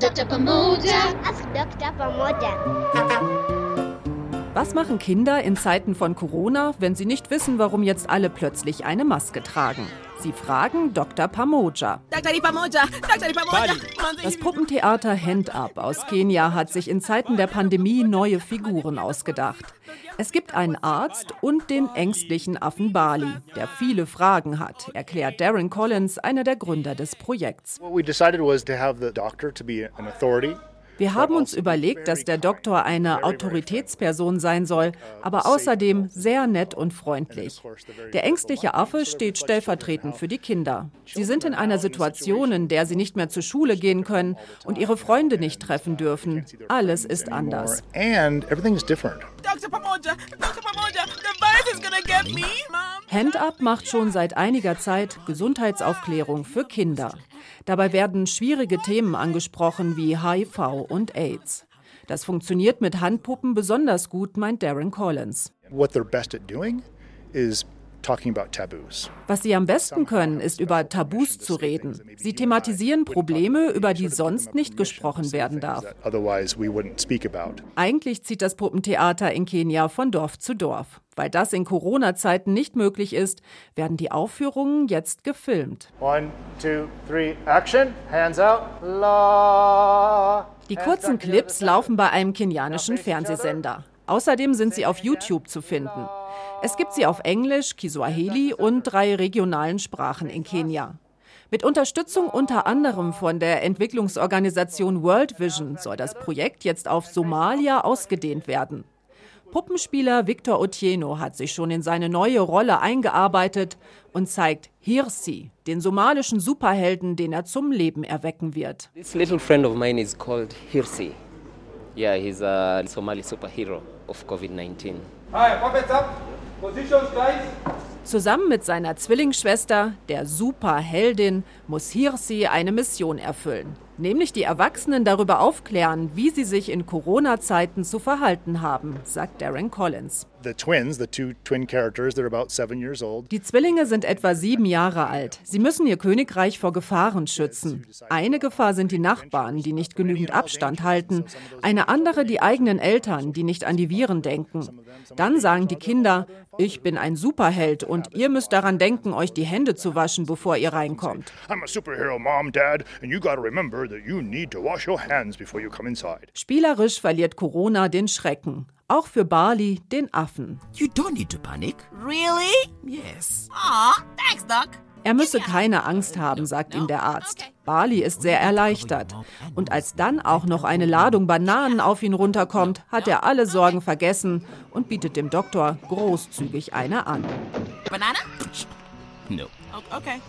Dr. Pamoja. Ask Dr. Pamoja. Was machen Kinder in Zeiten von Corona, wenn sie nicht wissen, warum jetzt alle plötzlich eine Maske tragen? Sie fragen Dr. Pamoja. Dr. Pamoja, Dr. Pamoja. Das Puppentheater Hand Up aus Kenia hat sich in Zeiten der Pandemie neue Figuren ausgedacht. Es gibt einen Arzt und den ängstlichen Affen Bali, der viele Fragen hat, erklärt Darren Collins, einer der Gründer des Projekts. What we decided was to have the doctor to be an authority Wir haben uns überlegt, dass der Doktor eine Autoritätsperson sein soll, aber außerdem sehr nett und freundlich. Der ängstliche Affe steht stellvertretend für die Kinder. Sie sind in einer Situation, in der sie nicht mehr zur Schule gehen können und ihre Freunde nicht treffen dürfen. Alles ist anders. and everything is different. Dr. Pamoja, Dr. Pamoja, the virus is gonna get me, Mom. Hand Up macht schon seit einiger Zeit Gesundheitsaufklärung für Kinder. Dabei werden schwierige Themen angesprochen wie HIV und AIDS. Das funktioniert mit Handpuppen besonders gut, meint Darren Collins. What they're best at doing is. Was sie am besten können, ist über Tabus zu reden. Sie thematisieren Probleme, über die sonst nicht gesprochen werden darf. That otherwise we wouldn't speak about. Eigentlich zieht das Puppentheater in Kenia von Dorf zu Dorf. Weil das in Corona-Zeiten nicht möglich ist, werden die Aufführungen jetzt gefilmt. One, two, three, action. Hands out. La. Die kurzen Clips laufen bei einem kenianischen Fernsehsender. Außerdem sind sie auf YouTube zu finden. Es gibt sie auf Englisch, Kiswahili und drei regionalen Sprachen in Kenia. Mit Unterstützung unter anderem von der Entwicklungsorganisation World Vision soll das Projekt jetzt auf Somalia ausgedehnt werden. Puppenspieler Victor Otieno hat sich schon in seine neue Rolle eingearbeitet und zeigt Hirsi, den somalischen Superhelden, den er zum Leben erwecken wird. This little friend of mine is called Hirsi. Yeah, he's a Somali superhero of COVID 19. Hi, puppets up. Positions, guys. Zusammen mit seiner Zwillingsschwester, der Superheldin, muss Hirsi eine Mission erfüllen. Nämlich die Erwachsenen darüber aufklären, wie sie sich in Corona-Zeiten zu verhalten haben, sagt Darren Collins. Die Zwillinge sind etwa sieben Jahre alt. Sie müssen ihr Königreich vor Gefahren schützen. Eine Gefahr sind die Nachbarn, die nicht genügend Abstand halten. Eine andere die eigenen Eltern, die nicht an die Viren denken. Dann sagen die Kinder, ich bin ein Superheld und ihr müsst daran denken, euch die Hände zu waschen, bevor ihr reinkommt. I'm a superhero, mom, dad, and you gotta remember that you need to wash your hands before you come inside. Spielerisch verliert Corona den Schrecken. Auch für Bali den Affen. You don't need to panic. Really? Yes. Aw, thanks, Doc. Er müsse keine Angst haben, sagt ihm der Arzt. Bali ist sehr erleichtert. Und als dann auch noch eine Ladung Bananen auf ihn runterkommt, hat er alle Sorgen vergessen und bietet dem Doktor großzügig eine an. Banana? No. Okay.